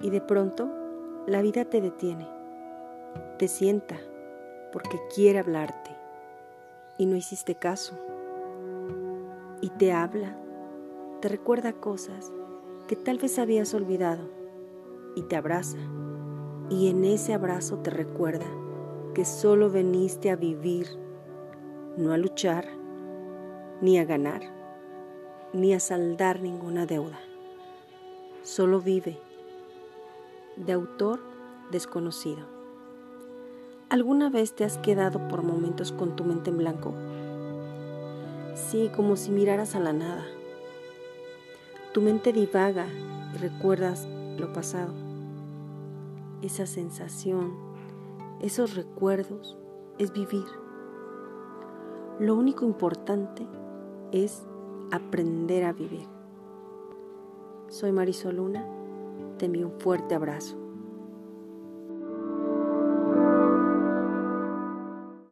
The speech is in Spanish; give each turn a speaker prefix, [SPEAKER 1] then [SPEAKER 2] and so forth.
[SPEAKER 1] Y de pronto la vida te detiene, te sienta porque quiere hablarte y no hiciste caso. Y te habla, te recuerda cosas que tal vez habías olvidado y te abraza. Y en ese abrazo te recuerda que solo veniste a vivir, no a luchar, ni a ganar, ni a saldar ninguna deuda. Solo vive. De autor desconocido. ¿Alguna vez te has quedado por momentos con tu mente en blanco? Sí, como si miraras a la nada. Tu mente divaga y recuerdas lo pasado. Esa sensación, esos recuerdos, es vivir. Lo único importante es aprender a vivir. Soy Marisol Luna, te envío un fuerte abrazo.